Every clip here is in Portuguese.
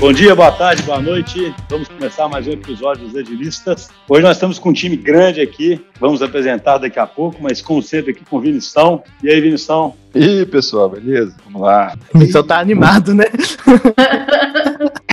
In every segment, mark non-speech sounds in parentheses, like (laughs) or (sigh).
Bom dia, boa tarde, boa noite. Vamos começar mais um episódio dos Agilistas. Hoje nós estamos com um time grande aqui. Vamos apresentar daqui a pouco, mas como sempre aqui com o Vinição. E aí, Vinição? E aí, pessoal, beleza? Vamos lá. O Vinição tá animado, né?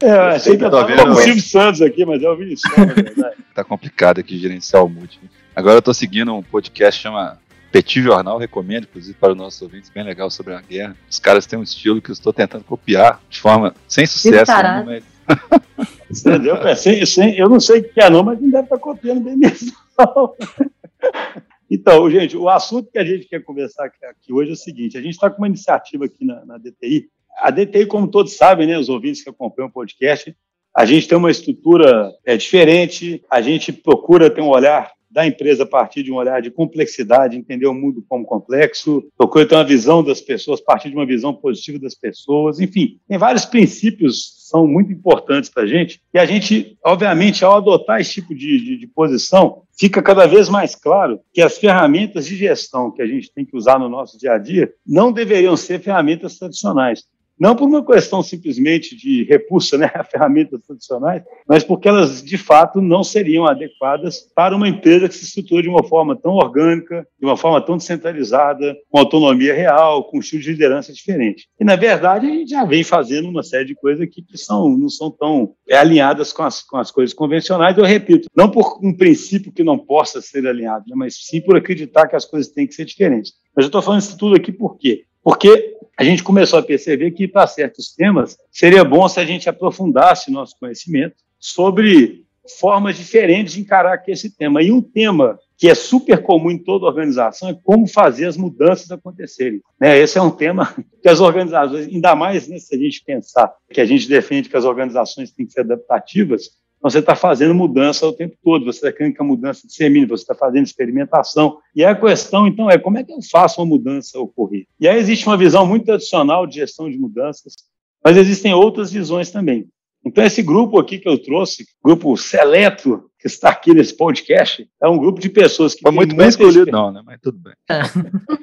É, eu achei que eu tava com o Silvio Santos aqui, mas é o Vinição, na verdade. (laughs) tá complicado aqui gerenciar o multi. Agora eu tô seguindo um podcast que chama Petit Jornal, recomendo, inclusive, para os nossos ouvintes, bem legal sobre a guerra. Os caras têm um estilo que eu estou tentando copiar de forma sem sucesso. Mas... (laughs) Entendeu? É, sem, sem, eu não sei o que é, não, mas não deve estar copiando bem mesmo. (laughs) Então, gente, o assunto que a gente quer conversar aqui hoje é o seguinte: a gente está com uma iniciativa aqui na, na, DTI. A DTI, como todos sabem, né, os ouvintes que acompanham o podcast, a gente tem uma estrutura é, diferente, a gente procura ter um olhar da empresa a partir de um olhar de complexidade, entender o mundo como complexo, procura ter uma visão das pessoas a partir de uma visão positiva das pessoas, enfim, tem vários princípios que são muito importantes para a gente, e a gente, obviamente, ao adotar esse tipo de, de, de posição, fica cada vez mais claro que as ferramentas de gestão que a gente tem que usar no nosso dia a dia não deveriam ser ferramentas tradicionais. Não por uma questão simplesmente de repulsa né, (laughs) a ferramentas tradicionais, mas porque elas, de fato, não seriam adequadas para uma empresa que se estrutura de uma forma tão orgânica, de uma forma tão descentralizada, com autonomia real, com um estilo de liderança diferente. E, na verdade, a gente já vem fazendo uma série de coisas aqui que são, não são tão é, alinhadas com as, com as coisas convencionais. Eu repito, não por um princípio que não possa ser alinhado, né, mas sim por acreditar que as coisas têm que ser diferentes. Mas eu estou falando isso tudo aqui por quê? Porque a gente começou a perceber que, para certos temas, seria bom se a gente aprofundasse nosso conhecimento sobre formas diferentes de encarar esse tema. E um tema que é super comum em toda organização é como fazer as mudanças acontecerem. Né? Esse é um tema (laughs) que as organizações, ainda mais né, se a gente pensar que a gente defende que as organizações têm que ser adaptativas, então, você está fazendo mudança o tempo todo, você está querendo que a mudança dissemine, você está fazendo experimentação. E a questão, então, é como é que eu faço uma mudança ocorrer? E aí existe uma visão muito tradicional de gestão de mudanças, mas existem outras visões também. Então, esse grupo aqui que eu trouxe, grupo seleto que está aqui nesse podcast, é um grupo de pessoas que. Foi muito bem escolhido, não, né? Mas tudo bem. (laughs)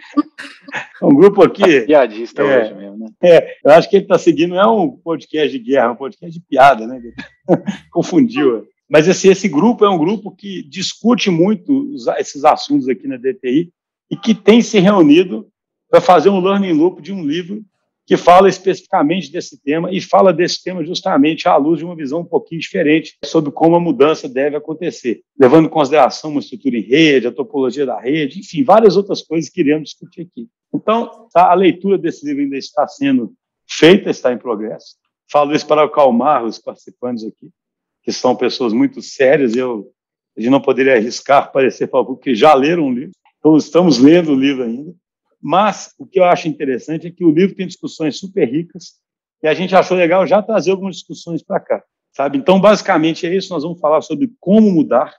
É um grupo aqui. Piadista é, hoje mesmo, né? É, eu acho que ele está seguindo, não é um podcast de guerra, é um podcast de piada, né? (laughs) Confundiu. Mas esse, esse grupo é um grupo que discute muito esses assuntos aqui na DTI e que tem se reunido para fazer um learning loop de um livro que fala especificamente desse tema e fala desse tema justamente à luz de uma visão um pouquinho diferente sobre como a mudança deve acontecer, levando em consideração uma estrutura em rede, a topologia da rede, enfim, várias outras coisas que iremos discutir aqui. Então, tá, a leitura desse livro ainda está sendo feita, está em progresso. Falo isso para acalmar os participantes aqui, que são pessoas muito sérias, eu a gente não poderia arriscar parecer para o que já leram o livro, então estamos lendo o livro ainda, mas o que eu acho interessante é que o livro tem discussões super ricas e a gente achou legal já trazer algumas discussões para cá, sabe? Então, basicamente é isso. Nós vamos falar sobre como mudar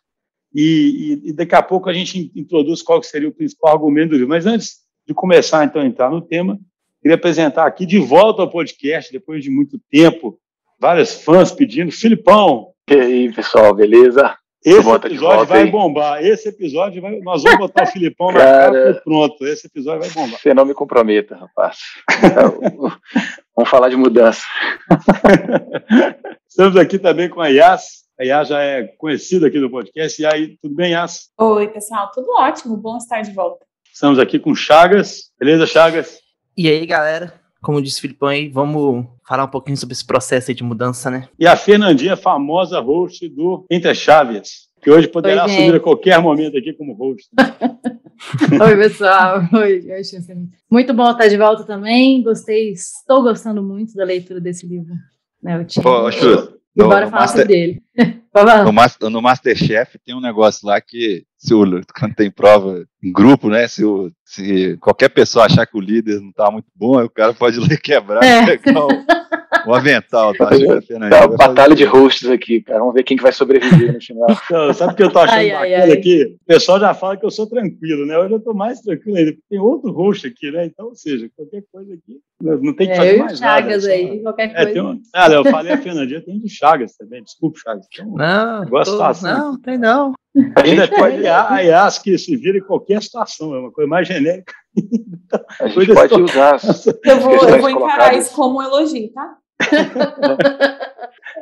e, e, e, daqui a pouco a gente introduz qual seria o principal argumento do livro. Mas antes de começar, então, a entrar no tema, queria apresentar aqui de volta ao podcast, depois de muito tempo, vários fãs pedindo. Filipão! E aí, pessoal, beleza? Esse episódio volta, vai bombar. Esse episódio vai. Nós vamos botar o Filipão na Cara, capa pronto. Esse episódio vai bombar. Você não me comprometa, rapaz. vamos falar de mudança. (laughs) Estamos aqui também com a Yas. A Yas já é conhecida aqui do podcast. E aí, tudo bem, Yas? Oi, pessoal, tudo ótimo. Bom estar de volta. Estamos aqui com Chagas. Beleza, Chagas? E aí, galera? Como disse o Filipão aí, vamos falar um pouquinho sobre esse processo de mudança, né? E a Fernandinha, famosa host do Entre Chaves, que hoje poderá Oi, assumir a qualquer momento aqui como host. (laughs) Oi, pessoal. Oi, muito bom estar de volta também. Gostei, estou gostando muito da leitura desse livro. Né, eu tinha... Pô, e bora falar Master... sobre ele. (laughs) no, Master, no Masterchef tem um negócio lá que, se o, quando tem prova em grupo, né? Se, o, se qualquer pessoa achar que o líder não tá muito bom, o cara pode (laughs) ler quebrar é. pegar o, o avental, tá? Tá, batalha de hosts aqui, cara. Vamos ver quem que vai sobreviver no final. (laughs) Não, sabe o que eu tô achando ai, bacana ai, aqui? O pessoal já fala que eu sou tranquilo, né? Hoje eu tô mais tranquilo ainda, porque tem outro host aqui, né? Então, ou seja, qualquer coisa aqui, não tem que é, fazer mais Chagas nada. aí, qualquer é, coisa. Um... Ah, eu falei a Fernandinha, tem de Chagas também, desculpa, Chagas. Então, não, tô, não, tem não. Ainda pode a IAS que se vira em qualquer situação, é uma coisa mais genérica. A gente pode usar. Eu vou, eu vou encarar isso como um elogio, tá?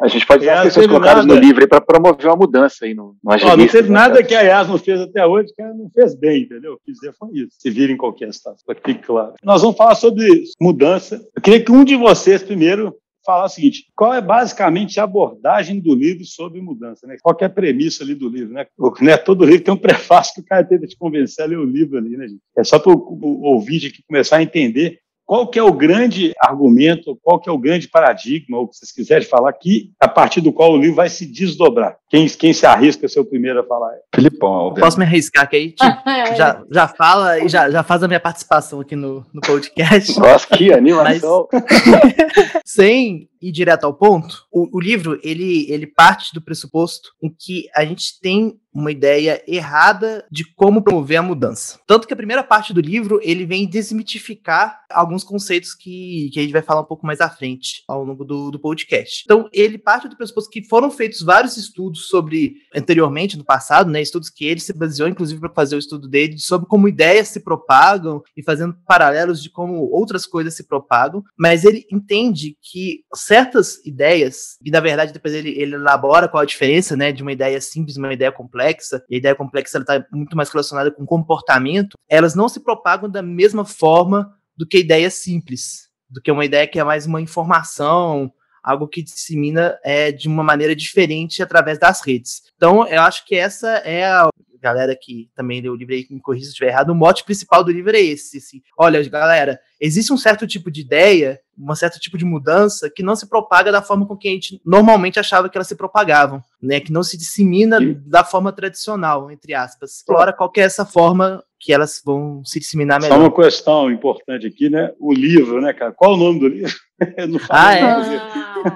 A gente pode ter pessoas colocadas no livro para promover uma mudança aí no, no Não teve né, nada que a Yas não fez até hoje que ela não fez bem, entendeu? O que dizer foi isso. Se vira em qualquer situação, para que fique claro. Nós vamos falar sobre mudança. Eu queria que um de vocês primeiro falar o seguinte: qual é basicamente a abordagem do livro sobre mudança? Né? Qual é a premissa ali do livro? Né? né? Todo livro tem um prefácio que o cara tenta te convencer a ler o livro ali, né, gente? É só para o ouvinte aqui começar a entender qual que é o grande argumento, qual que é o grande paradigma, ou que vocês quiserem falar aqui, a partir do qual o livro vai se desdobrar? Quem, quem se arrisca a ser o primeiro a falar? Filipão. Posso me arriscar aqui? Tipo, (laughs) já, já fala e já, já faz a minha participação aqui no, no podcast. Nossa, que animação! Mas, (laughs) sem ir direto ao ponto, o, o livro, ele, ele parte do pressuposto em que a gente tem uma ideia errada de como promover a mudança. Tanto que a primeira parte do livro ele vem desmitificar alguns conceitos que, que a gente vai falar um pouco mais à frente ao longo do, do podcast. Então, ele parte do pressuposto que foram feitos vários estudos sobre, anteriormente, no passado, né, estudos que ele se baseou, inclusive, para fazer o estudo dele, sobre como ideias se propagam e fazendo paralelos de como outras coisas se propagam, mas ele entende que certas ideias, e na verdade depois ele, ele elabora qual a diferença né, de uma ideia simples uma ideia complexa, e a ideia complexa está muito mais relacionada com comportamento, elas não se propagam da mesma forma do que ideia simples, do que uma ideia que é mais uma informação, algo que dissemina é, de uma maneira diferente através das redes. Então, eu acho que essa é a galera que também leu o livro aí, me corrija se estiver errado, o mote principal do livro é esse. Assim, olha, galera, existe um certo tipo de ideia, um certo tipo de mudança que não se propaga da forma com que a gente normalmente achava que elas se propagavam, né? Que não se dissemina da forma tradicional, entre aspas. Explora qual é essa forma que elas vão se disseminar melhor. Só uma questão importante aqui, né? O livro, né, cara? Qual o nome do livro? (laughs) não falo ah,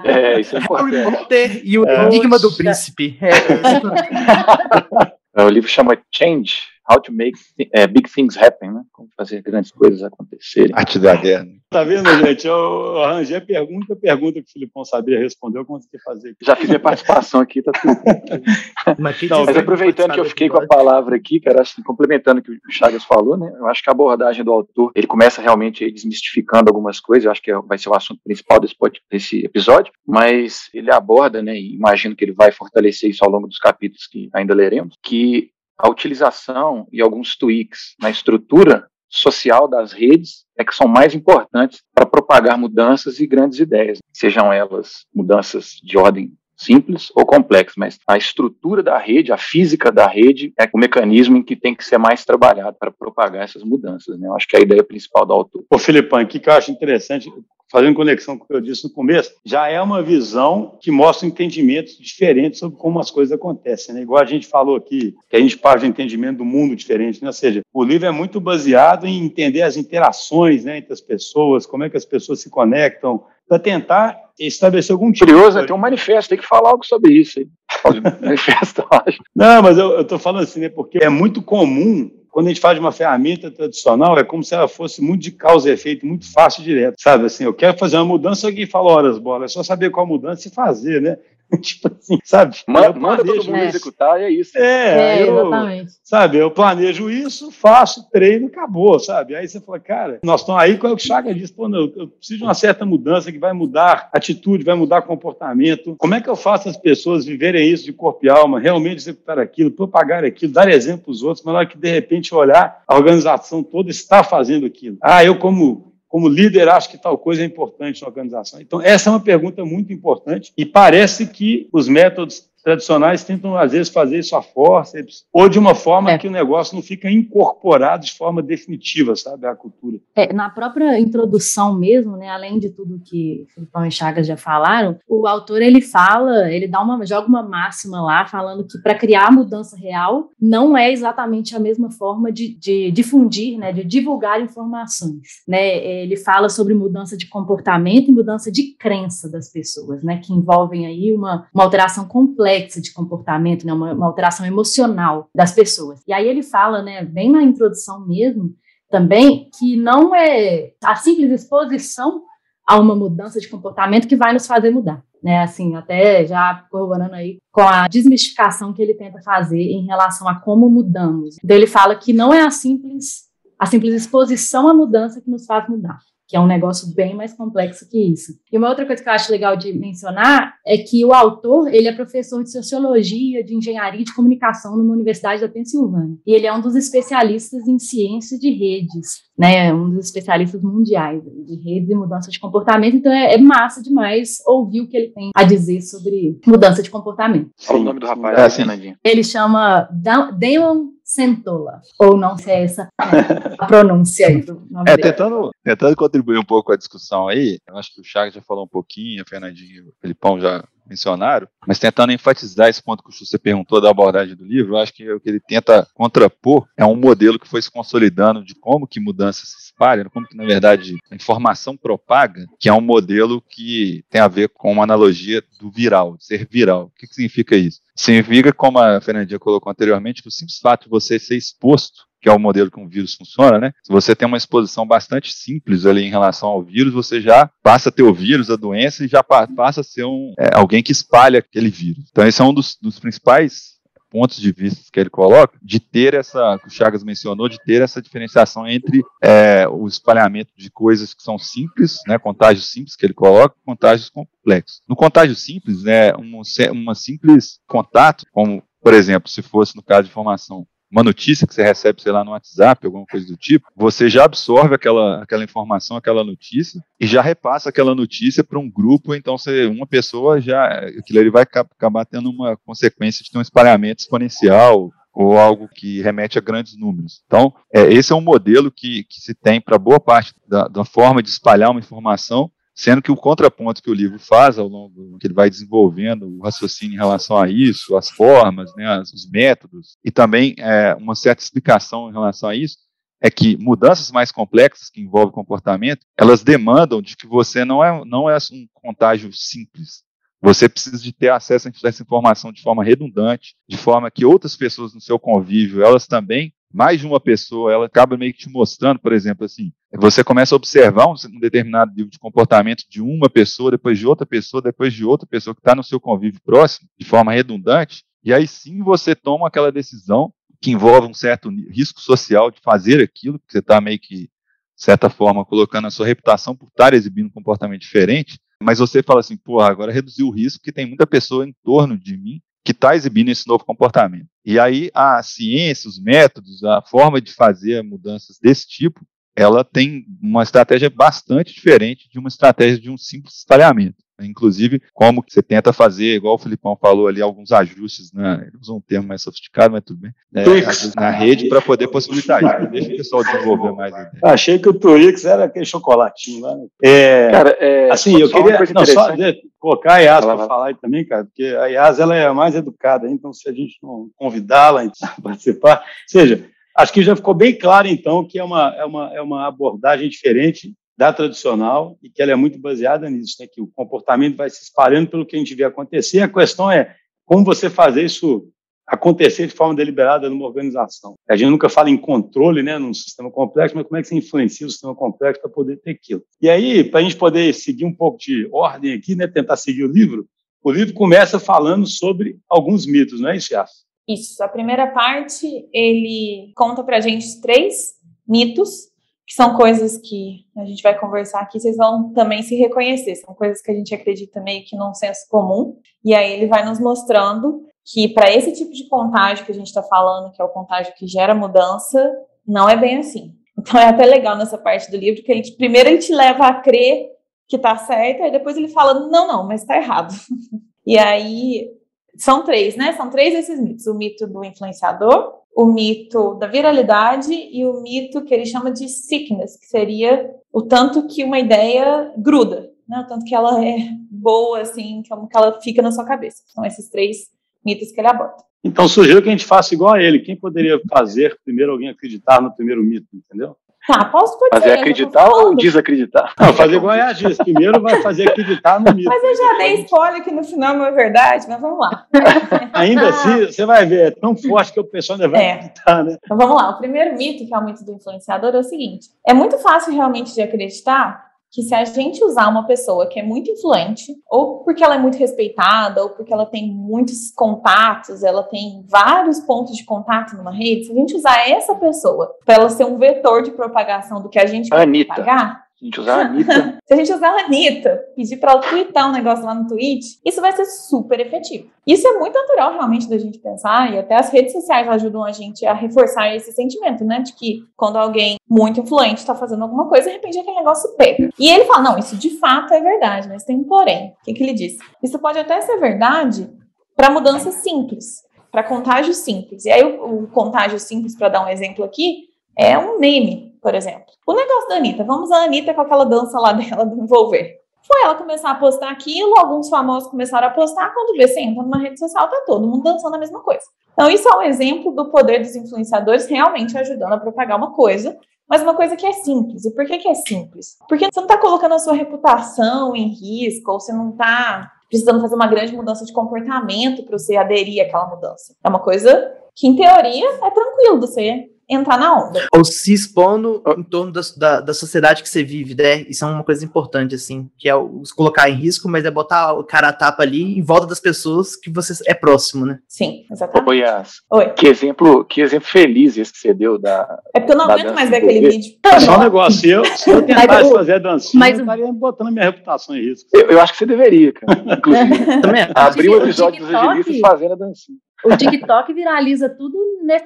é. É, isso é (laughs) importante. Harry Potter e o é. Enigma do Príncipe. É. (laughs) É, o livro chama Change, How to Make é, Big Things Happen, né? Como fazer grandes coisas acontecerem. Arte da guerra. Tá vendo, gente? Eu arranjei a pergunta, a pergunta que o Filipão sabia responder, eu consegui fazer. Aqui. Já fiz a participação aqui, tá tudo. (laughs) mas, Não, mas aproveitando que eu fiquei com a palavra aqui, cara, assim, complementando o que o Chagas falou, né? Eu acho que a abordagem do autor, ele começa realmente aí, desmistificando algumas coisas, eu acho que vai ser o assunto principal desse, desse episódio, mas ele aborda, né, e imagino que ele vai fortalecer isso ao longo dos capítulos que ainda leremos, que a utilização e alguns tweaks na estrutura social das redes é que são mais importantes para propagar mudanças e grandes ideias, sejam elas mudanças de ordem simples ou complexas, mas a estrutura da rede, a física da rede é o mecanismo em que tem que ser mais trabalhado para propagar essas mudanças. Né? Eu acho que é a ideia principal do autor. Ô, Filipão, o que eu acho interessante, fazendo conexão com o que eu disse no começo, já é uma visão que mostra entendimentos diferentes sobre como as coisas acontecem. Né? Igual a gente falou aqui, que a gente parte do entendimento do mundo diferente, né? ou seja, o livro é muito baseado em entender as interações né, entre as pessoas, como é que as pessoas se conectam, para tentar estabelecer algum tipo. Curioso, tem um manifesto, tem que falar algo sobre isso. (laughs) manifesto, acho. Não, mas eu estou falando assim, né, porque é muito comum quando a gente faz uma ferramenta tradicional, é como se ela fosse muito de causa e efeito, muito fácil e direto, sabe? Assim, eu quero fazer uma mudança, alguém fala horas, bola, é só saber qual mudança e fazer, né? (laughs) tipo assim, sabe? Manda, manda todo mundo é. executar e é isso. É, é eu, exatamente. Sabe, eu planejo isso, faço, treino, acabou, sabe? Aí você fala, cara, nós estamos aí, qual é o Chaga diz? Pô, não, eu preciso de uma certa mudança que vai mudar atitude, vai mudar comportamento. Como é que eu faço as pessoas viverem isso de corpo e alma, realmente executar aquilo, propagar aquilo, dar exemplo para os outros, mas na hora que de repente olhar, a organização toda está fazendo aquilo. Ah, eu como como líder, acho que tal coisa é importante na organização? Então, essa é uma pergunta muito importante e parece que os métodos tradicionais tentam, às vezes, fazer isso a força, ou de uma forma é. que o negócio não fica incorporado de forma definitiva, sabe, à cultura. É, na própria introdução mesmo, né, além de tudo que Filipão e Chagas já falaram, o autor, ele fala, ele dá uma, joga uma máxima lá, falando que para criar a mudança real, não é exatamente a mesma forma de, de difundir, né, de divulgar informações, né, ele fala sobre mudança de comportamento e mudança de crença das pessoas, né, que envolvem aí uma, uma alteração complexa complexa de comportamento, né, uma, uma alteração emocional das pessoas. E aí ele fala, né, bem na introdução mesmo, também, que não é a simples exposição a uma mudança de comportamento que vai nos fazer mudar. Né, assim, até já corroborando aí com a desmistificação que ele tenta fazer em relação a como mudamos. Então ele fala que não é a simples a simples exposição à mudança que nos faz mudar. Que é um negócio bem mais complexo que isso. E uma outra coisa que eu acho legal de mencionar é que o autor, ele é professor de sociologia, de engenharia e de comunicação numa universidade da Pensilvânia. E ele é um dos especialistas em ciência de redes, né, um dos especialistas mundiais de redes e mudança de comportamento. Então é, é massa demais ouvir o que ele tem a dizer sobre mudança de comportamento. Qual o nome do rapaz? É, assim, ele chama Damon Centola, ou não sei é essa a pronúncia aí do nome é, dele. Tentando, tentando contribuir um pouco com a discussão aí, eu acho que o Chagas já falou um pouquinho, a Fernandinho e o Felipão já mencionaram, mas tentando enfatizar esse ponto que você perguntou da abordagem do livro, eu acho que o que ele tenta contrapor é um modelo que foi se consolidando de como que mudanças se espalham, como que, na verdade, a informação propaga, que é um modelo que tem a ver com uma analogia do viral, de ser viral. O que, que significa isso? Significa, como a Fernandinha colocou anteriormente, que o simples fato de você ser exposto que é o modelo que um vírus funciona, né? Se você tem uma exposição bastante simples ali em relação ao vírus, você já passa a ter o vírus, a doença, e já passa a ser um, é, alguém que espalha aquele vírus. Então, esse é um dos, dos principais pontos de vista que ele coloca, de ter essa, que o Chagas mencionou, de ter essa diferenciação entre é, o espalhamento de coisas que são simples, né, contágios simples que ele coloca, contágios complexos. No contágio simples, né, um, uma simples contato, como, por exemplo, se fosse no caso de informação uma notícia que você recebe, sei lá, no WhatsApp, alguma coisa do tipo, você já absorve aquela, aquela informação, aquela notícia, e já repassa aquela notícia para um grupo, então você, uma pessoa já, aquilo ali vai acabar tendo uma consequência de ter um espalhamento exponencial, ou algo que remete a grandes números. Então, é, esse é um modelo que, que se tem para boa parte da, da forma de espalhar uma informação, Sendo que o contraponto que o livro faz ao longo que ele vai desenvolvendo o raciocínio em relação a isso, as formas, né, os métodos e também é, uma certa explicação em relação a isso é que mudanças mais complexas que envolvem comportamento, elas demandam de que você não é não é um contágio simples. Você precisa de ter acesso a essa informação de forma redundante, de forma que outras pessoas no seu convívio, elas também mais de uma pessoa, ela acaba meio que te mostrando, por exemplo, assim, você começa a observar um, determinado tipo de comportamento de uma pessoa, depois de outra pessoa, depois de outra pessoa que está no seu convívio próximo, de forma redundante, e aí sim você toma aquela decisão que envolve um certo risco social de fazer aquilo, que você está meio que, de certa forma, colocando a sua reputação por estar exibindo um comportamento diferente, mas você fala assim, pô, agora reduziu o risco, porque tem muita pessoa em torno de mim que está exibindo esse novo comportamento. E aí a ciência, os métodos, a forma de fazer mudanças desse tipo, ela tem uma estratégia bastante diferente de uma estratégia de um simples espalhamento. Inclusive, como você tenta fazer, igual o Filipão falou ali, alguns ajustes, né? ele usa um termo mais sofisticado, mas tudo bem, né? na rede para poder possibilitar isso. Deixa o pessoal desenvolver mais. Achei que o Twix era aquele chocolatinho lá. Né? É, cara, é, assim, eu queria não, só colocar a Yas para falar aí também, cara, porque a Yas ela é a mais educada, então se a gente não convidá-la a (laughs) participar, seja, acho que já ficou bem claro, então, que é uma, é uma, é uma abordagem diferente da tradicional e que ela é muito baseada nisso, né? que o comportamento vai se espalhando pelo que a gente vê acontecer. A questão é como você fazer isso acontecer de forma deliberada numa organização. A gente nunca fala em controle, né, num sistema complexo, mas como é que você influencia o sistema complexo para poder ter aquilo? E aí, para a gente poder seguir um pouco de ordem aqui, né, tentar seguir o livro, o livro começa falando sobre alguns mitos, não é isso, Yas? Isso. A primeira parte, ele conta para a gente três mitos que são coisas que a gente vai conversar aqui, vocês vão também se reconhecer, são coisas que a gente acredita meio que num senso comum, e aí ele vai nos mostrando que para esse tipo de contágio que a gente está falando, que é o contágio que gera mudança, não é bem assim. Então é até legal nessa parte do livro que ele primeiro ele te leva a crer que está certo, e depois ele fala não, não, mas está errado. (laughs) e aí são três, né? São três esses mitos: o mito do influenciador, o mito da viralidade e o mito que ele chama de sickness, que seria o tanto que uma ideia gruda, né? O tanto que ela é boa, assim, como que ela fica na sua cabeça. São esses três mitos que ele aborda. Então sugiro que a gente faça igual a ele. Quem poderia fazer primeiro alguém acreditar no primeiro mito, entendeu? Tá, posso Fazer ser, acreditar ou desacreditar? Não, fazer igual a diz. Primeiro vai fazer acreditar no mito. Mas eu já dei spoiler que no final não é verdade, mas vamos lá. (laughs) Ainda assim, você vai ver, é tão forte que o pessoal ainda vai é. acreditar, né? Então vamos lá. O primeiro mito, que é o mito do influenciador, é o seguinte: é muito fácil realmente de acreditar que se a gente usar uma pessoa que é muito influente, ou porque ela é muito respeitada, ou porque ela tem muitos contatos, ela tem vários pontos de contato numa rede, se a gente usar essa pessoa para ela ser um vetor de propagação do que a gente vai Anitta. propagar, a gente usar a Anitta. (laughs) Se a gente usar a Anitta, pedir para ela twittar um negócio lá no tweet, isso vai ser super efetivo. Isso é muito natural realmente da gente pensar, e até as redes sociais ajudam a gente a reforçar esse sentimento, né? De que quando alguém muito influente está fazendo alguma coisa, de repente aquele negócio pega. E ele fala: não, isso de fato é verdade, mas tem um porém. O que, que ele disse? Isso pode até ser verdade para mudanças simples, para contágio simples. E aí o, o contágio simples, para dar um exemplo aqui, é um meme, por exemplo. O negócio da Anitta, vamos a Anitta com aquela dança lá dela do envolver. Foi ela começar a postar aquilo, alguns famosos começaram a postar, quando vê, você entra numa rede social, tá todo mundo dançando a mesma coisa. Então, isso é um exemplo do poder dos influenciadores realmente ajudando a propagar uma coisa, mas uma coisa que é simples. E por que, que é simples? Porque você não está colocando a sua reputação em risco, ou você não está precisando fazer uma grande mudança de comportamento para você aderir àquela mudança. É uma coisa que, em teoria, é tranquilo você entrar na onda. Ou se expondo em torno da, da, da, sociedade que você vive, né? Isso é uma coisa importante, assim, que é o, se colocar em risco, mas é botar o cara a tapa ali em volta das pessoas que você é próximo, né? Sim, exatamente. Oi, Yas. Oi. Que exemplo, que exemplo feliz esse que você deu da. É porque eu não aguento mais ver aquele vídeo. É só um negócio. Se eu, se eu (laughs) tentasse fazer a dancinha, mas... eu estaria botando minha reputação em risco. Eu, eu acho que você deveria, cara. (laughs) Inclusive. Também. Abrir o episódio dos evangelistas fazendo a dancinha o TikTok viraliza tudo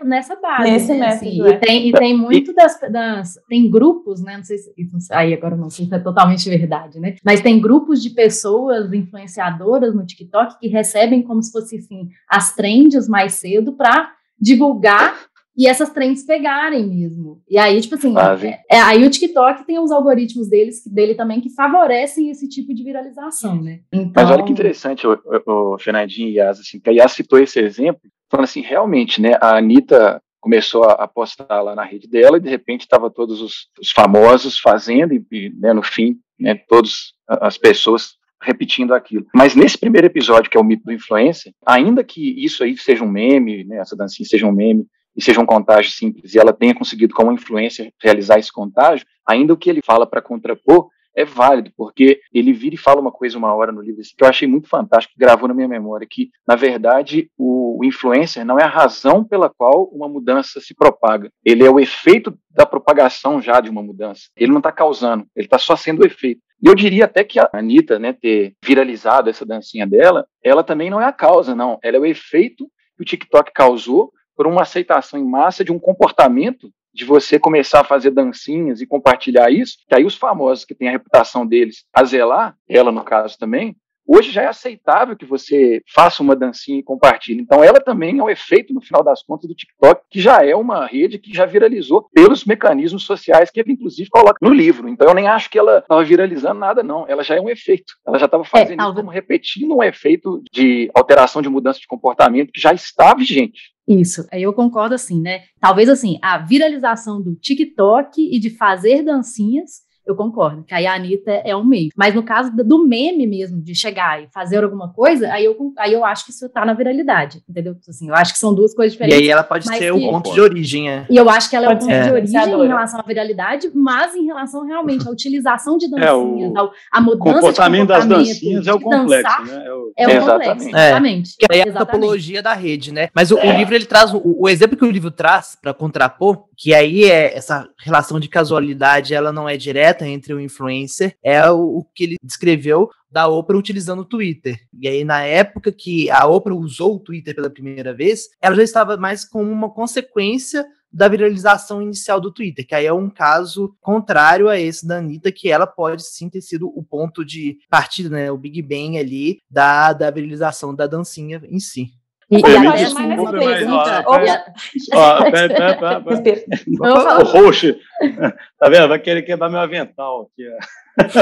nessa base. Nesse né? Assim, e, tem, e tem muito das, das, Tem grupos, né? Não sei se. Aí agora não sei se é totalmente verdade, né? Mas tem grupos de pessoas influenciadoras no TikTok que recebem como se fosse assim, as trends mais cedo para divulgar e essas trends pegarem mesmo. E aí, tipo assim, é, é, aí o TikTok tem os algoritmos deles, dele também que favorecem esse tipo de viralização, né? Então... Mas olha que interessante, o, o, o Fernandinho e Yas, assim, que a Yas citou esse exemplo, falando assim, realmente, né, a Anitta começou a, postar lá na rede dela e de repente estava todos os, os, famosos fazendo e, e né, no fim, né, todas as pessoas repetindo aquilo. Mas nesse primeiro episódio, que é o mito do influencer, ainda que isso aí seja um meme, né, essa dancinha seja um meme, e seja um contágio simples, e ela tenha conseguido, como influência, realizar esse contágio, ainda o que ele fala para contrapor é válido, porque ele vira e fala uma coisa uma hora no livro assim, que eu achei muito fantástico, que gravou na minha memória, que, na verdade, o, influencer não é a razão pela qual uma mudança se propaga, ele é o efeito da propagação já de uma mudança. Ele não está causando, ele está só sendo o efeito. E eu diria até que a Anitta, né, ter viralizado essa dancinha dela, ela também não é a causa, não. Ela é o efeito que o TikTok causou por uma aceitação em massa de um comportamento de você começar a fazer dancinhas e compartilhar isso, que aí os famosos que têm a reputação deles a zelar, ela no caso também, hoje já é aceitável que você faça uma dancinha e compartilhe. Então ela também é o efeito, no final das contas, do TikTok, que já é uma rede que já viralizou pelos mecanismos sociais que ele, inclusive, coloca no livro. Então eu nem acho que ela estava viralizando nada, não. Ela já é um efeito. Ela já estava fazendo é, isso como repetindo um efeito de alteração de mudança de comportamento que já está vigente. Isso, aí eu concordo assim, né? Talvez assim, a viralização do TikTok e de fazer dancinhas eu concordo, que aí a Anitta é um meio. Mas no caso do meme mesmo, de chegar e fazer alguma coisa, aí eu, aí eu acho que isso tá na viralidade, entendeu? Assim, eu acho que são duas coisas diferentes. E aí ela pode ser que... o ponto de origem, é. E eu acho que ela pode é o ponto é. de origem em relação à viralidade, mas em relação realmente à (laughs) utilização de dancinhas, é o... a mudança comportamento de comportamento das dancinhas é o complexo, dançar, né? É o, é o complexo, exatamente. É. Que é a topologia da rede, né? Mas o, o livro, ele traz, o, o exemplo que o livro traz para contrapor, que aí é essa relação de casualidade, ela não é direta entre o influencer, é o, o que ele descreveu da Oprah utilizando o Twitter. E aí, na época que a Oprah usou o Twitter pela primeira vez, ela já estava mais como uma consequência da viralização inicial do Twitter, que aí é um caso contrário a esse da Anitta, que ela pode sim ter sido o ponto de partida, né, o Big Bang ali da, da viralização da dancinha em si. E, e a ó, (laughs) O host, (laughs) tá vendo? Vai querer quebrar meu avental aqui,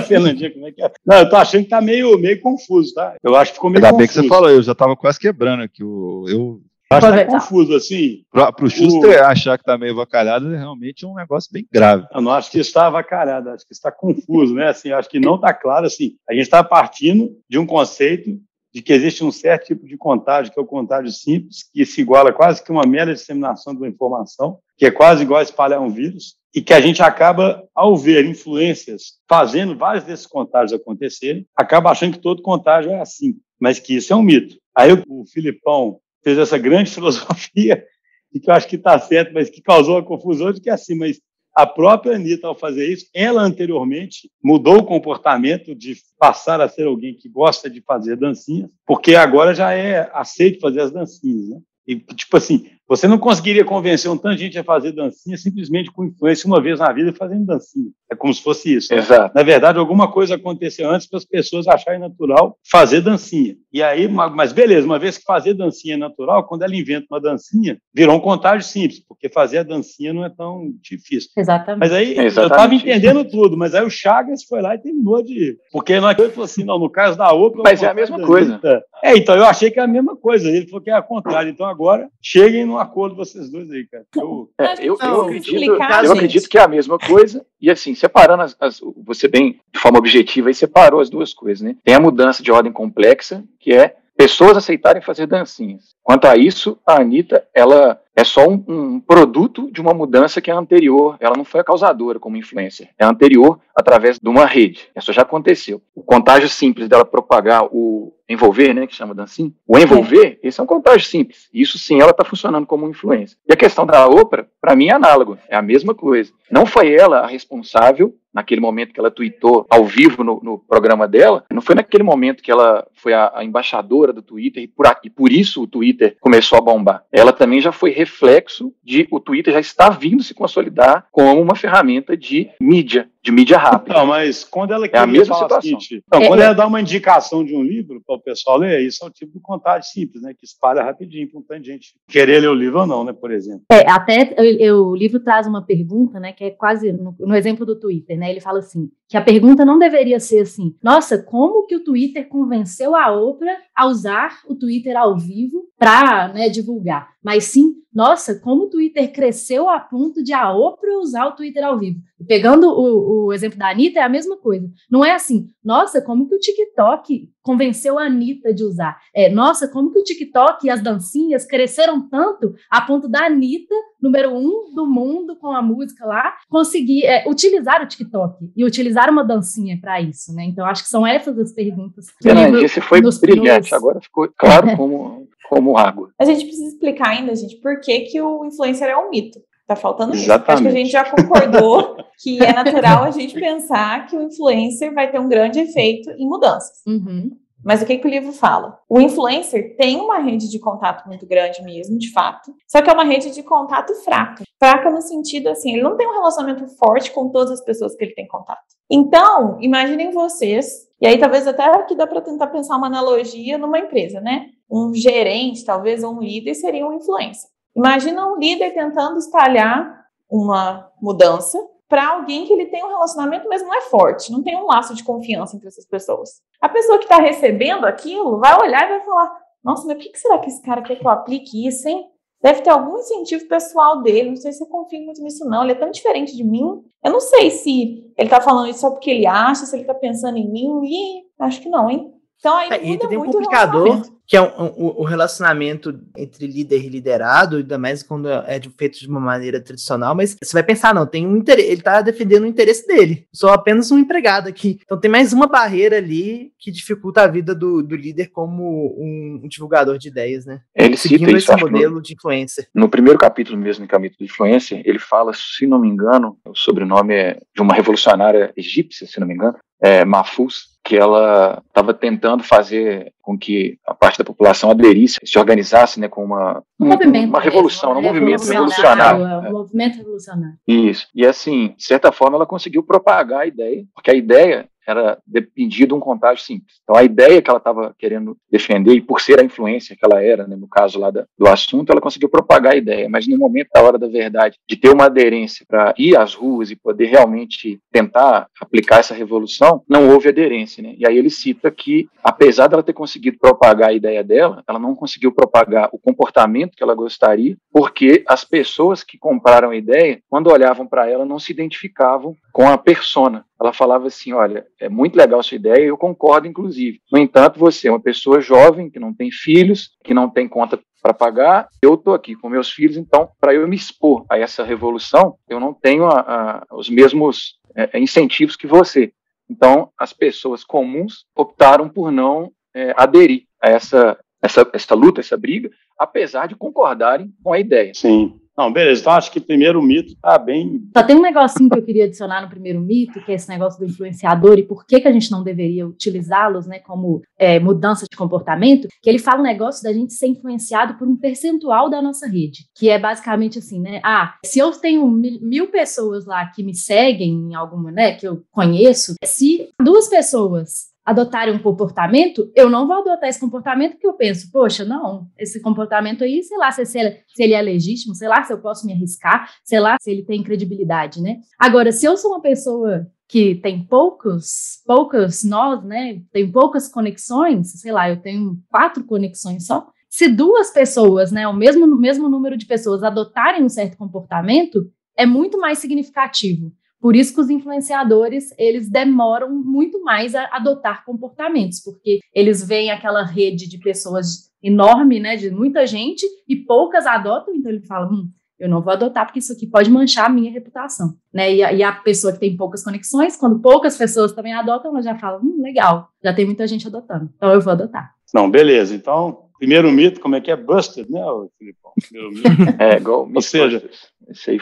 Fernandinha, (laughs) como é que é? Não, eu tô achando que tá meio, meio confuso, tá? Eu acho que ficou meio Ainda confuso. bem que você falou, eu já tava quase quebrando aqui. O, eu acho que tá confuso, assim. Para o Schuster o... achar que tá meio avacalhado é realmente um negócio bem grave. Eu não acho que está avacalhado, acho que está confuso, né? Assim, acho que não está claro, assim. A gente está partindo de um conceito de que existe um certo tipo de contágio, que é o contágio simples, que se iguala quase que uma mera disseminação de uma informação, que é quase igual a espalhar um vírus, e que a gente acaba, ao ver influências fazendo vários desses contágios acontecerem, acaba achando que todo contágio é assim, mas que isso é um mito. Aí o Filipão fez essa grande (laughs) filosofia, e que eu acho que está certo, mas que causou a confusão de que é assim, mas a própria Anitta, ao fazer isso, ela anteriormente mudou o comportamento de passar a ser alguém que gosta de fazer dancinhas, porque agora já é aceito fazer as dancinhas. Né? E, tipo assim, você não conseguiria convencer um tanto de gente a fazer dancinha simplesmente com influência uma vez na vida fazendo dancinha. É como se fosse isso. Exato. Na verdade, alguma coisa aconteceu antes para as pessoas acharem natural fazer dancinha. E aí, mas beleza, uma vez que fazer dancinha é natural, quando ela inventa uma dancinha, virou um contágio simples, porque fazer a dancinha não é tão difícil. Exatamente. Mas aí, Exatamente. eu estava entendendo tudo, mas aí o Chagas foi lá e terminou de... Porque não é falou assim, não, no caso da outra... Mas é a mesma coisa. É, então eu achei que é a mesma coisa. Ele falou que é a contrário. Então agora, cheguem no acordo vocês dois aí, cara. Eu, é, eu, eu, acredito, explicar, eu acredito que é a mesma coisa, e assim, separando as, as, você bem, de forma objetiva, e separou as duas coisas, né? Tem a mudança de ordem complexa, que é pessoas aceitarem fazer dancinhas. Quanto a isso, a Anitta, ela é só um, um, produto de uma mudança que é anterior. Ela não foi a causadora como influencer. É anterior através de uma rede. Isso já aconteceu. O contágio simples dela propagar o envolver, né, que chama dancinha, o envolver, é. esse é um contágio simples. Isso sim, ela está funcionando como influência. E a questão da Oprah, para mim é análogo, é a mesma coisa. Não foi ela a responsável naquele momento que ela tweetou ao vivo no, no, programa dela, não foi naquele momento que ela foi a, a embaixadora do Twitter e por, e por isso o Twitter começou a bombar. Ela também já foi reflexo de o Twitter já está vindo se consolidar como uma ferramenta de mídia, de mídia rápida. Não, mas quando ela é a mesma situação. Seguinte, então, é, quando ela dá uma indicação de um livro para o pessoal ler, isso é o tipo de contato simples, né? Que espalha rapidinho para um tanto de gente querer ler o livro ou não, né? Por exemplo. É, até eu, eu, o livro traz uma pergunta, né? Que é quase no, no exemplo do Twitter, né? Ele fala assim: que a pergunta não deveria ser assim: nossa, como que o Twitter convenceu a Oprah a usar o Twitter ao vivo para né, divulgar? Mas sim, nossa, como o Twitter cresceu a ponto de a Oprah usar o Twitter ao vivo. E pegando o, o, exemplo da Anitta, é a mesma coisa. Não é assim, nossa, como que o TikTok convenceu a Anitta de usar? É, nossa, como que o TikTok e as dancinhas cresceram tanto a ponto da Anitta, número um do mundo com a música lá, conseguir é, utilizar o TikTok e utilizar uma dancinha para isso, né? Então, acho que são essas as perguntas. Fernanda, esse foi brilhante, agora ficou claro (laughs) como como água. A gente precisa explicar ainda, gente, por que, que o influencer é um mito. Tá faltando Exatamente. isso. Acho que a gente já concordou (laughs) que é natural a gente pensar que o influencer vai ter um grande efeito em mudanças. Uhum. Mas o que, que o livro fala? O influencer tem uma rede de contato muito grande mesmo, de fato, só que é uma rede de contato fraca. Fraca no sentido assim, ele não tem um relacionamento forte com todas as pessoas que ele tem contato. Então, imaginem vocês, e aí talvez até aqui dá para tentar pensar uma analogia numa empresa, né? Um gerente, talvez, ou um líder seria um influencer. Imagina um líder tentando espalhar uma mudança para alguém que ele tem um relacionamento, mas não é forte, não tem um laço de confiança entre essas pessoas. A pessoa que está recebendo aquilo vai olhar e vai falar: Nossa, mas por que será que esse cara quer que eu aplique isso, hein? Deve ter algum incentivo pessoal dele. Não sei se eu confio muito nisso, não. Ele é tão diferente de mim. Eu não sei se ele está falando isso só porque ele acha, se ele está pensando em mim. E acho que não, hein? Então aí é, e tem um complicador que é um, um, o relacionamento entre líder e liderado, ainda mais quando é feito de uma maneira tradicional, mas você vai pensar, não, tem um interesse, ele está defendendo o interesse dele, sou apenas um empregado aqui. Então tem mais uma barreira ali que dificulta a vida do, do líder como um, um, divulgador de ideias, né? Ele Seguindo cita esse modelo no, de influência. No primeiro capítulo mesmo, no capítulo de influência, ele fala, se não me engano, o sobrenome é de uma revolucionária egípcia, se não me engano, é, Mafus, que ela estava tentando fazer com que a parte da população aderisse, se organizasse né, com uma, um movimento uma revolução, mesmo, um movimento revolucionário. É, um movimento revolucionário. Isso. E assim, de certa forma, ela conseguiu propagar a ideia, porque a ideia era dependia de um contágio simples. Então, a ideia que ela estava querendo defender, e por ser a influência que ela era, né, no caso lá da, do assunto, ela conseguiu propagar a ideia. Mas no momento da hora da verdade, de ter uma aderência para ir às ruas e poder realmente tentar aplicar essa revolução, não houve aderência. Né? E aí ele cita que, apesar dela ter conseguido propagar a ideia dela, ela não conseguiu propagar o comportamento que ela gostaria, porque as pessoas que compraram a ideia, quando olhavam para ela, não se identificavam com a persona ela falava assim: olha, é muito legal sua ideia, eu concordo, inclusive. No entanto, você é uma pessoa jovem, que não tem filhos, que não tem conta para pagar, eu estou aqui com meus filhos, então, para eu me expor a essa revolução, eu não tenho a, a, os mesmos é, incentivos que você. Então, as pessoas comuns optaram por não é, aderir a essa, essa, essa luta, essa briga, apesar de concordarem com a ideia. Sim. Não, beleza. Então acho que primeiro mito tá bem. Só tem um negocinho que eu queria adicionar no primeiro mito, que é esse negócio do influenciador e por que, que a gente não deveria utilizá-los né, como é, mudança de comportamento, que ele fala um negócio da gente ser influenciado por um percentual da nossa rede, que é basicamente assim, né? Ah, se eu tenho mil pessoas lá que me seguem em alguma, né, que eu conheço, se duas pessoas adotarem um comportamento, eu não vou adotar esse comportamento porque eu penso, poxa, não, esse comportamento aí, sei lá se, se, ele, se ele é legítimo, sei lá se eu posso me arriscar, sei lá se ele tem credibilidade, né? Agora, se eu sou uma pessoa que tem poucos, poucas nós, né? Tem poucas conexões, sei lá, eu tenho quatro conexões só. Se duas pessoas, né, o mesmo, mesmo número de pessoas adotarem um certo comportamento, é muito mais significativo por isso que os influenciadores, eles demoram muito mais a adotar comportamentos, porque eles veem aquela rede de pessoas enorme, né, de muita gente, e poucas adotam, então ele fala, hum, eu não vou adotar porque isso aqui pode manchar a minha reputação, né? E a, e a, pessoa que tem poucas conexões, quando poucas pessoas também adotam, ela já fala, hum, legal, já tem muita gente adotando, então eu vou adotar. Não, beleza. Então, primeiro mito, como é que é? Busted, né, Filipão? Primeiro mito. (laughs) é, igual Ou seja,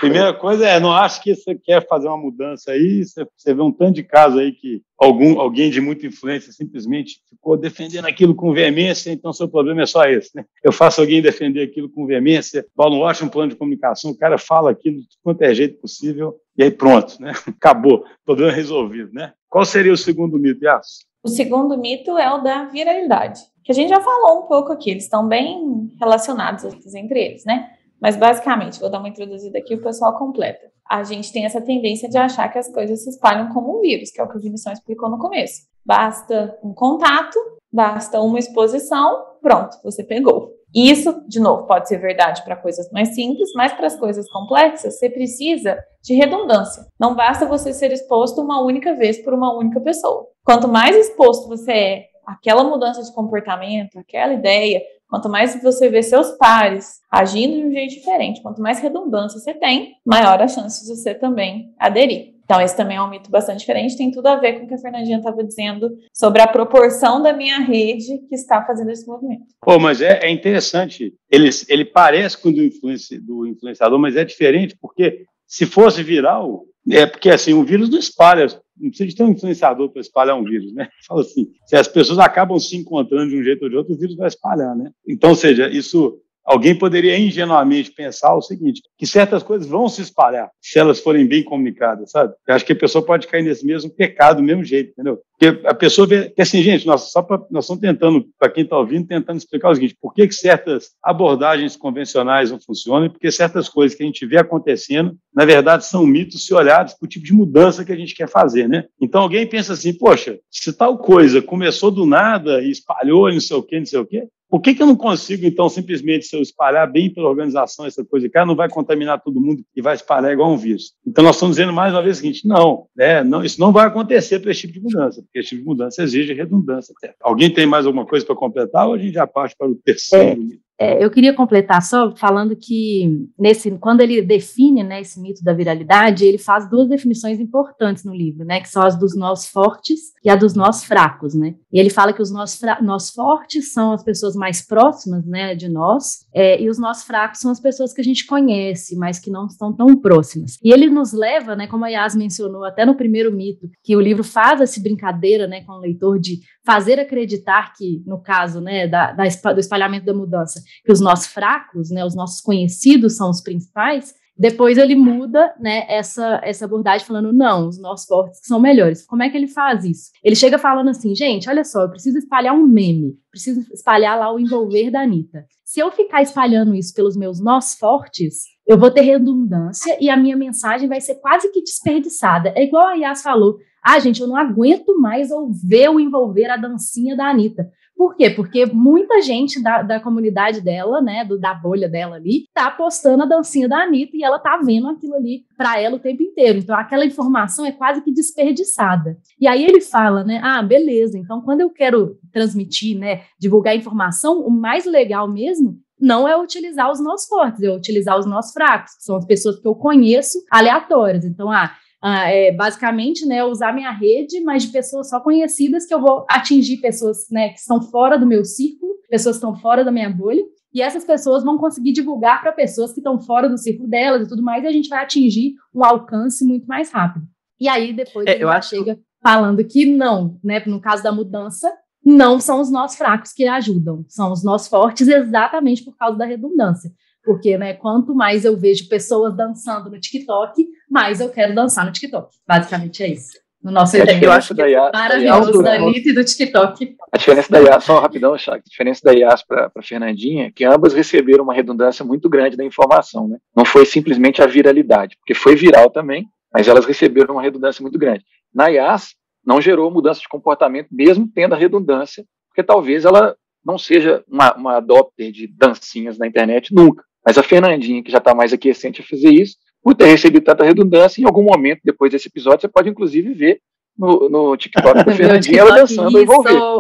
primeira coisa é, não acho que você quer fazer uma mudança aí, você, você vê um tanto de casos aí que algum, alguém de muita influência simplesmente ficou defendendo aquilo com veemência, então seu problema é só esse, né? Eu faço alguém defender aquilo com veemência, Paulo acha um plano de comunicação, o cara fala aquilo de quanto é jeito possível, e aí pronto, né? (laughs) Acabou, problema resolvido, né? Qual seria o segundo mito, Yas? O segundo mito é o da viralidade, que a gente já falou um pouco aqui, eles estão bem relacionados entre eles, né? Mas basicamente, vou dar uma introduzida aqui, o pessoal completa. A gente tem essa tendência de achar que as coisas se espalham como um vírus, que é o que o Vinição explicou no começo. Basta um contato, basta uma exposição, pronto, você pegou. Isso, de novo, pode ser verdade para coisas mais simples, mas para as coisas complexas, você precisa de redundância. Não basta você ser exposto uma única vez por uma única pessoa. Quanto mais exposto você é àquela mudança de comportamento, aquela ideia, quanto mais você vê seus pares agindo de um jeito diferente, quanto mais redundância você tem, maior a chance de você também aderir. Então, esse também é um mito bastante diferente, tem tudo a ver com o que a Fernandinha estava dizendo sobre a proporção da minha rede que está fazendo esse movimento. Pô, mas é, é interessante, ele, ele parece com o do, influenci, do influenciador, mas é diferente, porque se fosse viral, é porque assim, o vírus não espalha, não precisa de ter um influenciador para espalhar um vírus, né? (laughs) Fala assim, se as pessoas acabam se encontrando de um jeito ou de outro, o vírus vai espalhar, né? Então, ou seja, isso Alguém poderia ingenuamente pensar o seguinte, que certas coisas vão se espalhar se elas forem bem comunicadas, sabe? Eu acho que a pessoa pode cair nesse mesmo pecado, do mesmo jeito, entendeu? Porque a pessoa vê, que assim, gente, nós, só pra, nós estamos tentando, para quem está ouvindo, tentando explicar o seguinte, por que, que certas abordagens convencionais não funcionam e porque certas coisas que a gente vê acontecendo, na verdade, são mitos se olhados para o tipo de mudança que a gente quer fazer, né? Então alguém pensa assim, poxa, se tal coisa começou do nada e espalhou, não sei o quê, não sei o quê, por que, que eu não consigo, então, simplesmente, se eu espalhar bem pela organização essa coisa de cara, não vai contaminar todo mundo e vai espalhar igual um vírus? Então, nós estamos dizendo mais uma vez o seguinte: não, né, não isso não vai acontecer para esse tipo de mudança, porque esse tipo de mudança exige redundância. Alguém tem mais alguma coisa para completar ou a gente já parte para o terceiro? É. É, eu queria completar só falando que nesse, quando ele define né, esse mito da viralidade, ele faz duas definições importantes no livro, né, que são as dos nós fortes e a dos nós fracos, né. E ele fala que os nós, nós fortes são as pessoas mais próximas, né, de nós, é, e os nós fracos são as pessoas que a gente conhece, mas que não estão tão próximas. E ele nos leva, né, como a Yas mencionou até no primeiro mito, que o livro faz essa brincadeira, né, com o leitor de fazer acreditar que, no caso, né, da, da, do espalhamento da mudança, que os nossos fracos, né, os nossos conhecidos são os principais, depois ele muda, né, essa, essa abordagem falando, não, os nossos fortes são melhores. Como é que ele faz isso? Ele chega falando assim, gente, olha só, eu preciso espalhar um meme, preciso espalhar lá o envolver da Anitta. Se eu ficar espalhando isso pelos meus nós fortes, eu vou ter redundância e a minha mensagem vai ser quase que desperdiçada. É igual a Yas falou, ah, gente, eu não aguento mais ouvir o envolver a dancinha da Anitta. Por quê? Porque muita gente da, da comunidade dela, né, do, da bolha dela ali, tá postando a dancinha da Anitta e ela tá vendo aquilo ali para ela o tempo inteiro. Então, aquela informação é quase que desperdiçada. E aí ele fala, né, ah, beleza, então quando eu quero transmitir, né, divulgar informação, o mais legal mesmo não é utilizar os nossos fortes, é utilizar os nossos fracos, que são as pessoas que eu conheço aleatórias. Então, ah, ah, é, basicamente, né, usar minha rede, mas de pessoas só conhecidas, que eu vou atingir pessoas né, que estão fora do meu círculo, pessoas que estão fora da minha bolha, e essas pessoas vão conseguir divulgar para pessoas que estão fora do círculo delas e tudo mais, e a gente vai atingir um alcance muito mais rápido. E aí depois é, eu acho... chega falando que não, né? No caso da mudança, não são os nós fracos que ajudam, são os nós fortes (laughs) exatamente por causa da redundância. Porque, né, quanto mais eu vejo pessoas dançando no TikTok, mais eu quero dançar no TikTok. Basicamente é isso. No nosso é, eu acho que é maravilhoso da Anitta e do TikTok. A diferença da IAS, só rapidão, Chaco, a diferença da IAS para Fernandinha é que ambas receberam uma redundância muito grande da informação, né? Não foi simplesmente a viralidade, porque foi viral também, mas elas receberam uma redundância muito grande. Na IAS, não gerou mudança de comportamento, mesmo tendo a redundância, porque talvez ela não seja uma, uma adopter de dancinhas na internet nunca. Mas a Fernandinha, que já está mais aquiescente a fazer isso, por ter recebido tanta redundância, em algum momento, depois desse episódio, você pode inclusive ver no, no TikTok da (laughs) Fernandinha ela dançando isso.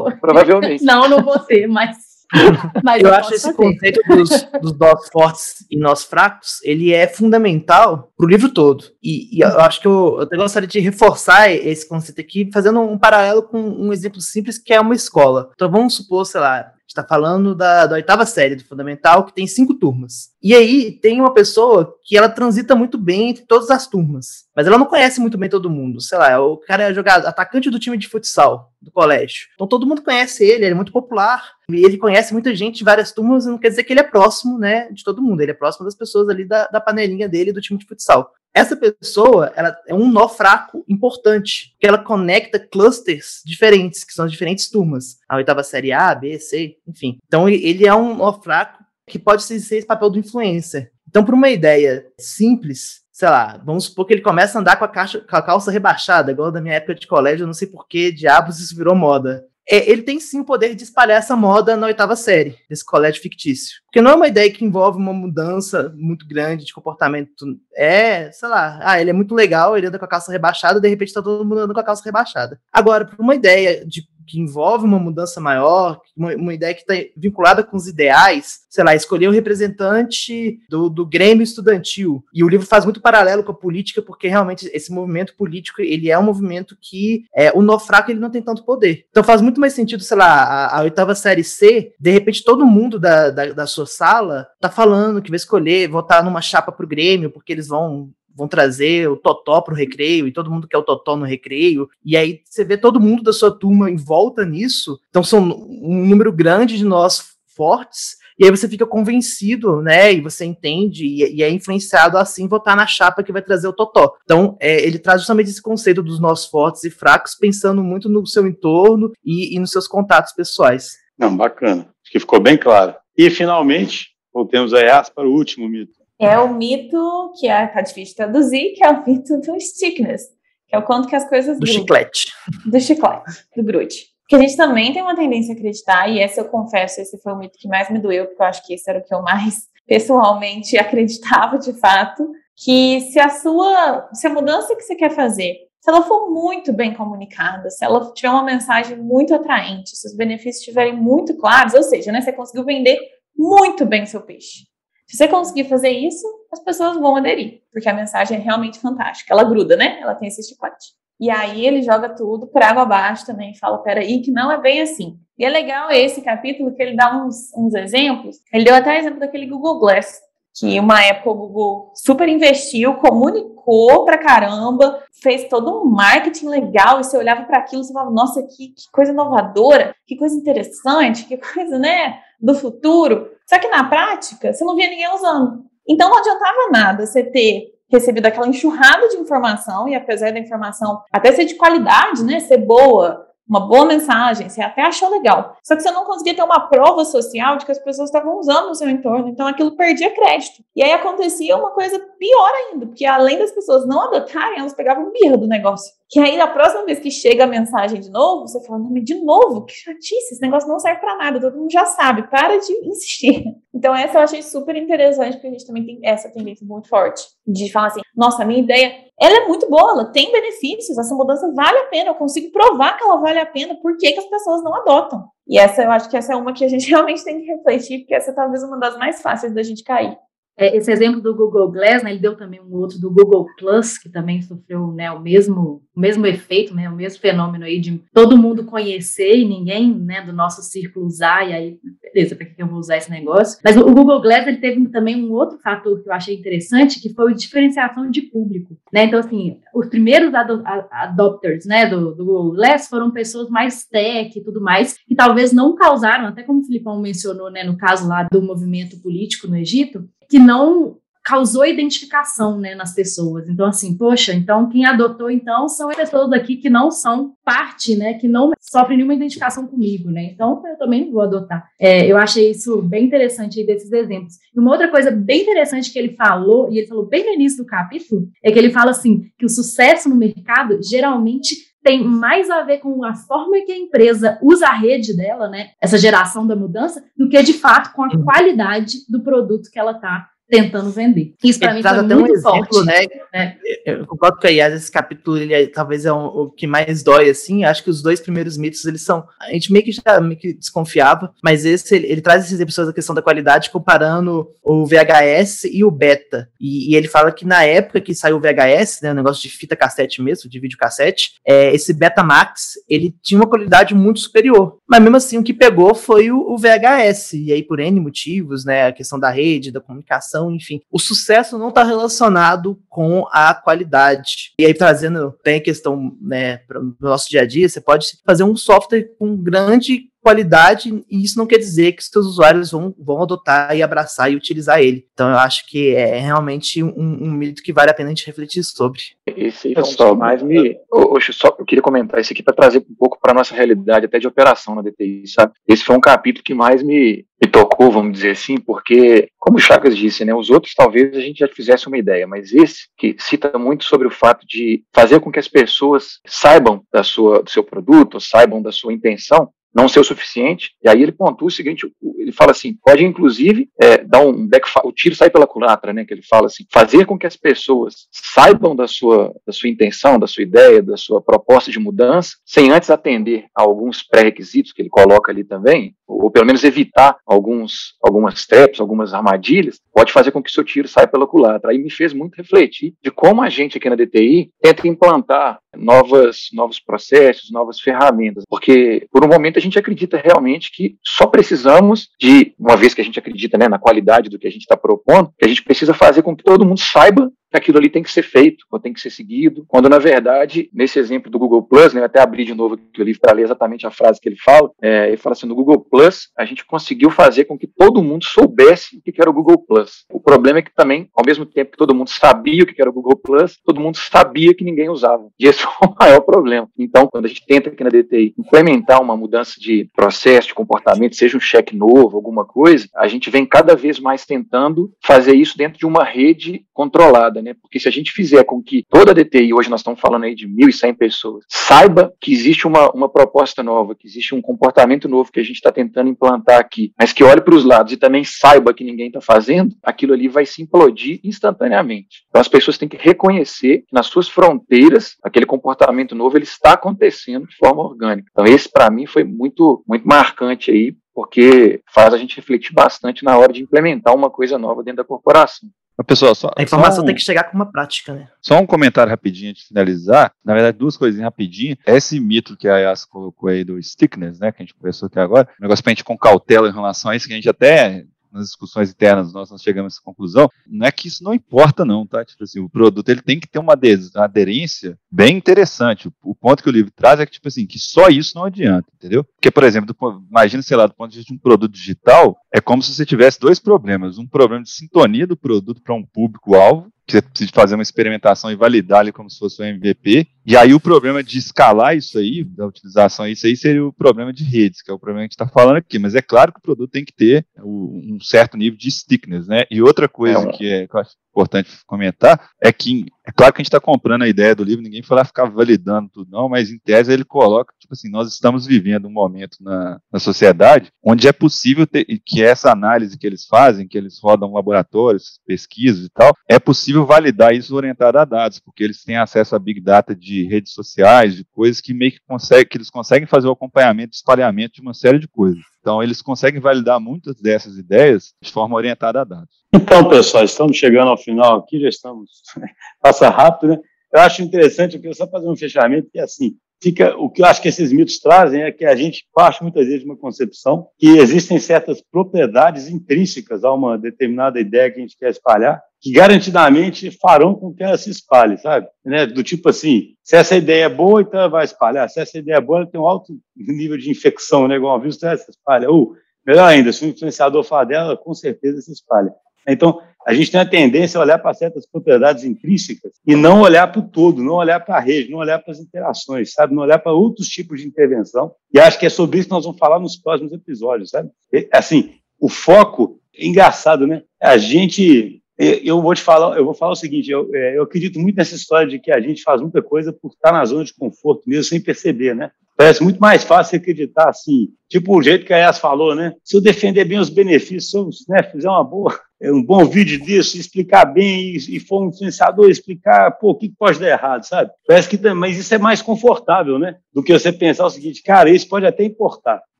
e provavelmente. (laughs) Não, não vou ter, mas (laughs) Mas eu, eu acho esse fazer. conceito dos, dos nós fortes e nós fracos, ele é fundamental para o livro todo. E, e, eu acho que eu, eu gostaria de reforçar esse conceito aqui, fazendo um paralelo com um exemplo simples que é uma escola. Então vamos supor, sei lá, está falando da, da, oitava série do Fundamental, que tem cinco turmas. E aí tem uma pessoa que ela transita muito bem entre todas as turmas, mas ela não conhece muito bem todo mundo. Sei lá, o cara é jogado atacante do time de futsal do colégio. Então todo mundo conhece ele, ele é muito popular, e ele conhece muita gente de várias turmas, não quer dizer que ele é próximo, né, de todo mundo. Ele é próximo das pessoas ali da, da panelinha dele do time de futsal. Essa pessoa, ela é um nó fraco importante, que ela conecta clusters diferentes, que são as diferentes turmas. A oitava série A, B, C, enfim. Então ele é um nó fraco que pode ser esse papel do influencer. Então, por uma ideia simples, sei lá, vamos supor que ele começa a andar com a, caixa, com a calça rebaixada, igual da minha época de colégio, eu não sei por que diabos isso virou moda é, ele tem sim o poder de espalhar essa moda na oitava série, desse colégio fictício. Porque não é uma ideia que envolve uma mudança muito grande de comportamento. É, sei lá, ah, ele é muito legal, ele anda com a calça rebaixada, de repente tá todo mundo andando com a calça rebaixada. Agora, por uma ideia de que envolve uma mudança maior, uma, uma ideia que está vinculada com os ideais, sei lá, escolher um representante do, do Grêmio Estudantil. E o livro faz muito paralelo com a política, porque realmente esse movimento político, ele é um movimento que é, o nó fraco ele não tem tanto poder. Então faz muito mais sentido, sei lá, a, a oitava série C, de repente todo mundo da, da, da sua sala tá falando que vai escolher votar numa chapa pro Grêmio, porque eles vão vão trazer o Totó pro recreio, e todo mundo quer o Totó no recreio, e aí você vê todo mundo da sua turma em volta nisso, então são um número grande de nós fortes, e aí você fica convencido, né, e você entende, e, e é influenciado assim votar na chapa que vai trazer o Totó. Então, é, ele traz justamente esse conceito dos nós fortes e fracos, pensando muito no seu entorno e, e nos seus contatos pessoais. Não, bacana. Acho que ficou bem claro. E, finalmente, voltemos a Yas para o último mito. É o mito que é, tá difícil de traduzir, que é o mito do stickness, que é o quanto que as coisas do grudam. chiclete. Do chiclete, do grude. Que a gente também tem uma tendência a acreditar, e esse eu confesso, esse foi o mito que mais me doeu, porque eu acho que esse era o que eu mais (laughs) pessoalmente acreditava de fato, que se a sua, se a mudança que você quer fazer, se ela for muito bem comunicada, se ela tiver uma mensagem muito atraente, se os benefícios estiverem muito claros, ou seja, né, você conseguiu vender muito bem seu peixe. Se você conseguir fazer isso, as pessoas vão aderir, porque a mensagem é realmente fantástica. Ela gruda, né? Ela tem esse chiclete. E aí ele joga tudo por água abaixo também, fala, peraí, que não é bem assim. E é legal esse capítulo que ele dá uns, uns exemplos. Ele deu até exemplo daquele Google Glass, que uma época o Google super investiu, comunicou pra caramba, fez todo um marketing legal, e você olhava para aquilo e você falava, nossa, que, que coisa inovadora, que coisa interessante, que coisa, né, do futuro. Só que na prática, você não via ninguém usando. Então não adiantava nada você ter recebido aquela enxurrada de informação, e apesar da informação até ser de qualidade, né, ser boa, uma boa mensagem, você até achou legal. Só que você não conseguia ter uma prova social de que as pessoas estavam usando no seu entorno, então aquilo perdia crédito. E aí acontecia uma coisa pior ainda, porque além das pessoas não adotarem, elas pegavam birra do negócio. Que aí, na próxima vez que chega a mensagem de novo, você fala, não, mas de novo, que chatice, esse negócio não serve para nada, todo mundo já sabe, para de (laughs) insistir. Então, essa eu achei super interessante, porque a gente também tem essa tendência muito forte de falar assim, nossa, a minha ideia, ela é muito boa, ela tem benefícios, essa mudança vale a pena, eu consigo provar que ela vale a pena, por que, que as pessoas não adotam? E essa, eu acho que essa é uma que a gente (laughs) realmente tem que refletir, porque essa é talvez uma das mais fáceis da gente cair. É, esse exemplo do Google Glass, né, ele deu também um outro do Google Plus, que também sofreu né, o, mesmo, o mesmo efeito, né, o mesmo fenômeno aí de todo mundo conhecer e ninguém né, do nosso círculo usar, e aí beleza, para que eu vou usar esse negócio? Mas o Google Glass ele teve também um outro fator que eu achei interessante, que foi a diferenciação de público, né? Então, assim, os primeiros adopters, né, do, do Google Glass foram pessoas mais tech e tudo mais, que talvez não causaram, até como o Filipão mencionou, né, no caso lá do movimento político no Egito, que não causou identificação né, nas pessoas. Então, assim, poxa, então quem adotou, então, são pessoas aqui que não são parte, né, que não sofrem nenhuma identificação comigo, né? Então, eu também vou adotar. É, eu achei isso bem interessante aí desses exemplos. E uma outra coisa bem interessante que ele falou, e ele falou bem no início do capítulo, é que ele fala assim, que o sucesso no mercado geralmente tem mais a ver com a forma que a empresa usa a rede dela, né, essa geração da mudança, do que de fato com a uhum. qualidade do produto que ela está tentando vender. Isso para mim traz até um exemplo, né? né? Eu concordo com a Yas, esse capítulo ele é, talvez é um, o que mais dói assim. Acho que os dois primeiros mitos eles são a gente meio que já meio que desconfiava, mas esse ele, ele traz esses episódios da questão da qualidade comparando o VHS e o beta. E, e, ele fala que na época que saiu o VHS, né, o negócio de fita cassete mesmo, de videocassete, é, esse Betamax ele tinha uma qualidade muito superior. Mas mesmo assim o que pegou foi o, o VHS e aí por N motivos, né, a questão da rede, da comunicação enfim. O sucesso não está relacionado com a qualidade. E aí, trazendo tem a questão né, para o nosso dia a dia, você pode fazer um software com grande qualidade, e isso não quer dizer que os seus usuários vão, vão adotar e abraçar e utilizar ele. Então eu acho que é realmente um, um mito que vale a pena a gente refletir sobre. Esse é só mais me. Oxe, só eu queria comentar isso aqui para trazer um pouco para nossa realidade, até de operação na DTI, sabe? Esse foi um capítulo que mais me, me tocou, vamos dizer assim, porque, como o Chagas disse, né, os outros talvez a gente já fizesse uma ideia, mas esse que cita muito sobre o fato de fazer com que as pessoas saibam da sua, do seu produto, saibam da sua intenção, não ser o suficiente. E aí ele pontua o seguinte: ele fala assim, pode inclusive é, dar um back, o tiro sai pela culatra, né? Que ele fala assim, fazer com que as pessoas saibam da sua, da sua intenção, da sua ideia, da sua proposta de mudança, sem antes atender a alguns pré-requisitos que ele coloca ali também, ou pelo menos evitar alguns, algumas traps, algumas armadilhas, pode fazer com que seu tiro saia pela culatra. Aí me fez muito refletir de como a gente aqui na DTI tenta implantar novas, novos processos, novas ferramentas, porque por um momento a gente acredita realmente que só precisamos de, uma vez que a gente acredita né, na qualidade do que a gente está propondo, que a gente precisa fazer com que todo mundo saiba que aquilo ali tem que ser feito, ou tem que ser seguido, quando na verdade, nesse exemplo do Google Plus, né, eu até abri de novo aqui o livro para ler exatamente a frase que ele fala, é, ele fala assim, no Google Plus, a gente conseguiu fazer com que todo mundo soubesse o que era o Google Plus. O problema é que também, ao mesmo tempo que todo mundo sabia o que era o Google Plus, todo mundo sabia que ninguém usava. E esse (laughs) é o maior problema. Então, quando a gente tenta aqui na DTI implementar uma mudança de processo, de comportamento, seja um cheque novo, alguma coisa, a gente vem cada vez mais tentando fazer isso dentro de uma rede controlada né? Porque se a gente fizer com que toda a DTI, hoje nós estamos falando aí de 1.100 pessoas, saiba que existe uma, uma proposta nova, que existe um comportamento novo que a gente está tentando implantar aqui, mas que olhe para os lados e também saiba que ninguém está fazendo, aquilo ali vai se implodir instantaneamente. Então as pessoas têm que reconhecer que nas suas fronteiras aquele comportamento novo ele está acontecendo de forma orgânica. Então esse para mim foi muito muito marcante aí porque faz a gente refletir bastante na hora de implementar uma coisa nova dentro da corporação. Pessoal, só, a informação um, tem que chegar com uma prática, né? Só um comentário rapidinho de finalizar. Na verdade, duas coisinhas rapidinho. Esse mito que a Yas colocou aí do stickness, né? Que a gente conversou aqui agora. Um negócio pra gente com cautela em relação a isso, que a gente até nas discussões internas nós, nós chegamos a essa conclusão, não é que isso não importa não, tá? Tipo assim, o produto ele tem que ter uma aderência bem interessante. O, ponto que o livro traz é que, tipo assim, que só isso não adianta, entendeu? Porque, por exemplo, imagina, sei lá, do ponto de vista de um produto digital, é como se você tivesse dois problemas. Um problema de sintonia do produto para um público-alvo, que você precisa fazer uma experimentação e validar ele como se fosse um MVP. E aí o problema de escalar isso aí, da utilização isso aí, seria o problema de redes, que é o problema que a gente está falando aqui. Mas é claro que o produto tem que ter um certo nível de stickness, né? E outra coisa é, que, é, que eu acho importante comentar é que é claro que a gente está comprando a ideia do livro, ninguém foi lá ficar validando tudo, não, mas em tese ele coloca, tipo assim, nós estamos vivendo um momento na, na sociedade onde é possível ter, que essa análise que eles fazem, que eles rodam laboratórios, pesquisas e tal, é possível validar isso orientado a dados, porque eles têm acesso a big data de redes sociais, de coisas que meio que conseguem, que eles conseguem fazer o acompanhamento, espalhamento de uma série de coisas. Então, eles conseguem validar muitas dessas ideias de forma orientada a dados. Então, pessoal, estamos chegando ao final aqui, já estamos. (laughs) Passa rápido, né? Eu acho interessante, eu queria só fazer um fechamento, que é assim: fica o que eu acho que esses mitos trazem é que a gente parte muitas vezes de uma concepção que existem certas propriedades intrínsecas a uma determinada ideia que a gente quer espalhar que garantidamente farão com que ela se espalhe, sabe? Né? Do tipo assim, se essa ideia é boa, então ela vai espalhar. Se essa ideia é boa, ela tem um alto nível de infecção, né? Igual vírus, ela se espalha. Ou, melhor ainda, se o influenciador falar dela, com certeza se espalha. Então, a gente tem a tendência a olhar para certas propriedades intrínsecas e não olhar para o todo, não olhar para a rede, não olhar para as interações, sabe? Não olhar para outros tipos de intervenção. E acho que é sobre isso que nós vamos falar nos próximos episódios, sabe? Assim, o foco é engraçado, né? A gente eu vou te falar, eu vou falar o seguinte, eu, é, eu, acredito muito nessa história de que a gente faz muita coisa por estar na zona de conforto mesmo, sem perceber, né? Parece muito mais fácil acreditar assim, tipo o jeito que a Yas falou, né? Se eu defender bem os benefícios, se eu né, fizer uma boa, um bom vídeo disso, explicar bem e, e for um influenciador, explicar, pô, o que pode dar errado, sabe? Parece que mas isso é mais confortável, né? Do que você pensar o seguinte, cara, isso pode até importar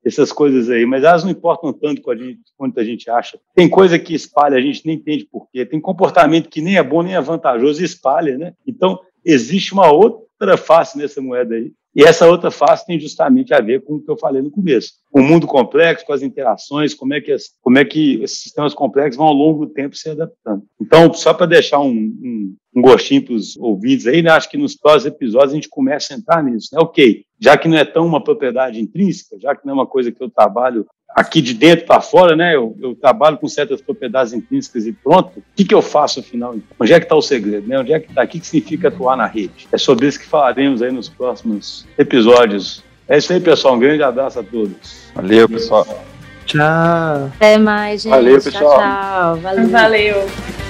essas coisas aí, mas elas não importam tanto com a gente, quanto a gente acha. Tem coisa que espalha, a gente nem entende por quê. Tem comportamento que nem é bom nem é vantajoso espalha, né? Então, existe uma outra face nessa moeda aí. E essa outra face tem justamente a ver com o que eu falei no começo. O mundo complexo, com as interações, como é que, como é que esses sistemas complexos vão ao longo do tempo se adaptando. Então, só para deixar um, um, um gostinho para os ouvidos aí, né? acho que nos próximos episódios a gente começa a entrar nisso. Né? Ok, já que não é tão uma propriedade intrínseca, já que não é uma coisa que eu trabalho aqui de dentro para fora, né? Eu, eu, trabalho com certas propriedades intrínsecas e pronto. O que, que eu faço afinal? Onde é que está o segredo? Né? Onde é que está? O que, que significa atuar na rede? É sobre isso que falaremos aí nos próximos episódios. É isso aí, pessoal. Um grande abraço a todos. Valeu, pessoal. Tchau. Até mais, gente. Valeu, pessoal. Tchau, tchau. Valeu. Valeu.